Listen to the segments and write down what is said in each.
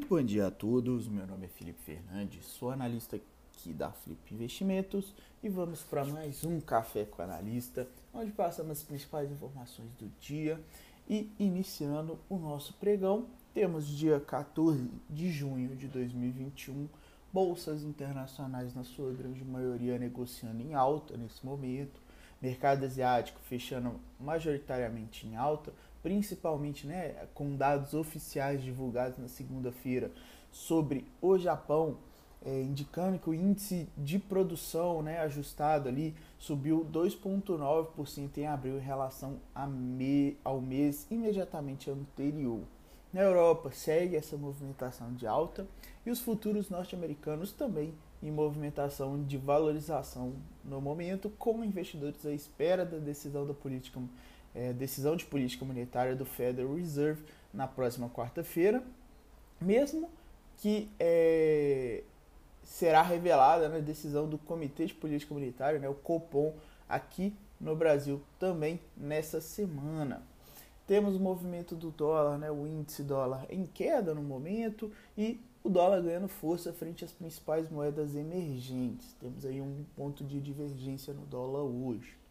Bom dia a todos, meu nome é Felipe Fernandes, sou analista aqui da Flip Investimentos e vamos para mais um Café com Analista, onde passamos as principais informações do dia e iniciando o nosso pregão, temos dia 14 de junho de 2021, bolsas internacionais na sua grande maioria negociando em alta nesse momento, mercado asiático fechando majoritariamente em alta, principalmente né, com dados oficiais divulgados na segunda-feira sobre o Japão, é, indicando que o índice de produção né, ajustado ali subiu 2,9% em abril em relação me, ao mês imediatamente anterior. Na Europa segue essa movimentação de alta e os futuros norte-americanos também em movimentação de valorização no momento, com investidores à espera da decisão da política, é, decisão de política monetária do Federal Reserve na próxima quarta-feira, mesmo que é, será revelada na né, decisão do Comitê de Política Monetária, né, o Copom, aqui no Brasil também nessa semana. Temos o movimento do dólar, né, o índice dólar em queda no momento e o dólar ganhando força frente às principais moedas emergentes. Temos aí um ponto de divergência no dólar hoje.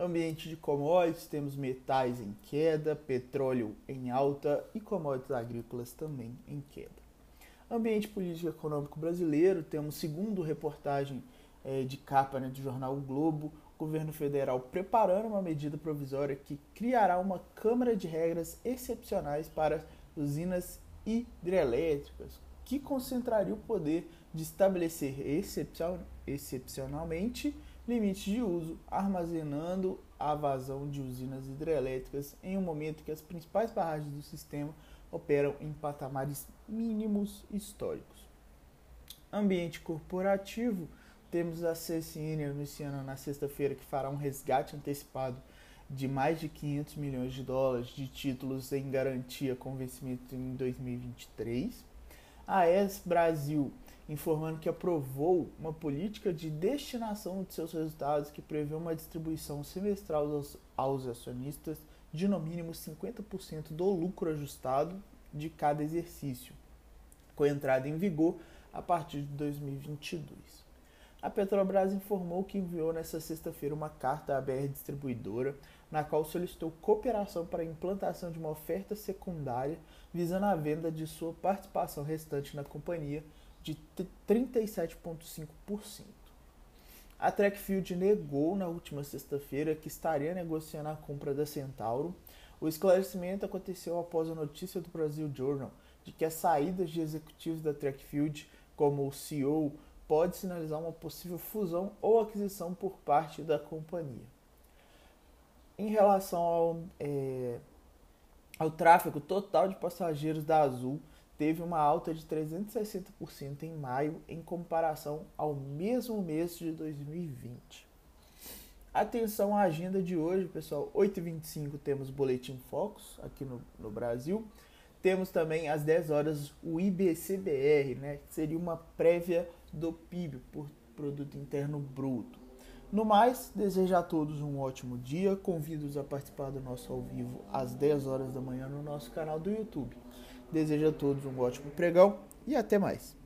Ambiente de commodities, temos metais em queda, petróleo em alta e commodities agrícolas também em queda. Ambiente político e econômico brasileiro, temos segundo reportagem é, de capa né, do jornal o Globo, governo federal preparando uma medida provisória que criará uma Câmara de Regras excepcionais para usinas hidrelétricas, que concentraria o poder de estabelecer excepcionalmente limites de uso, armazenando a vazão de usinas hidrelétricas em um momento que as principais barragens do sistema operam em patamares mínimos históricos. Ambiente corporativo, temos a CSN anunciando na sexta-feira que fará um resgate antecipado de mais de 500 milhões de dólares de títulos em garantia com vencimento em 2023 a ES Brasil informando que aprovou uma política de destinação de seus resultados que prevê uma distribuição semestral aos, aos acionistas de no mínimo 50% do lucro ajustado de cada exercício, com entrada em vigor a partir de 2022. A Petrobras informou que enviou nesta sexta-feira uma carta à BR Distribuidora, na qual solicitou cooperação para a implantação de uma oferta secundária visando a venda de sua participação restante na companhia de 37,5%. A Trackfield negou na última sexta-feira que estaria negociando a compra da Centauro. O esclarecimento aconteceu após a notícia do Brasil Journal de que as saídas de executivos da Trackfield, como o CEO, pode sinalizar uma possível fusão ou aquisição por parte da companhia. Em relação ao é, o tráfego total de passageiros da Azul teve uma alta de 360% em maio em comparação ao mesmo mês de 2020. Atenção à agenda de hoje, pessoal. 8h25 temos Boletim Focus aqui no, no Brasil. Temos também às 10 horas o IBCBR, né, que seria uma prévia do PIB, por Produto Interno Bruto. No mais, desejo a todos um ótimo dia. Convido-os a participar do nosso ao vivo às 10 horas da manhã no nosso canal do YouTube. Desejo a todos um ótimo pregão e até mais.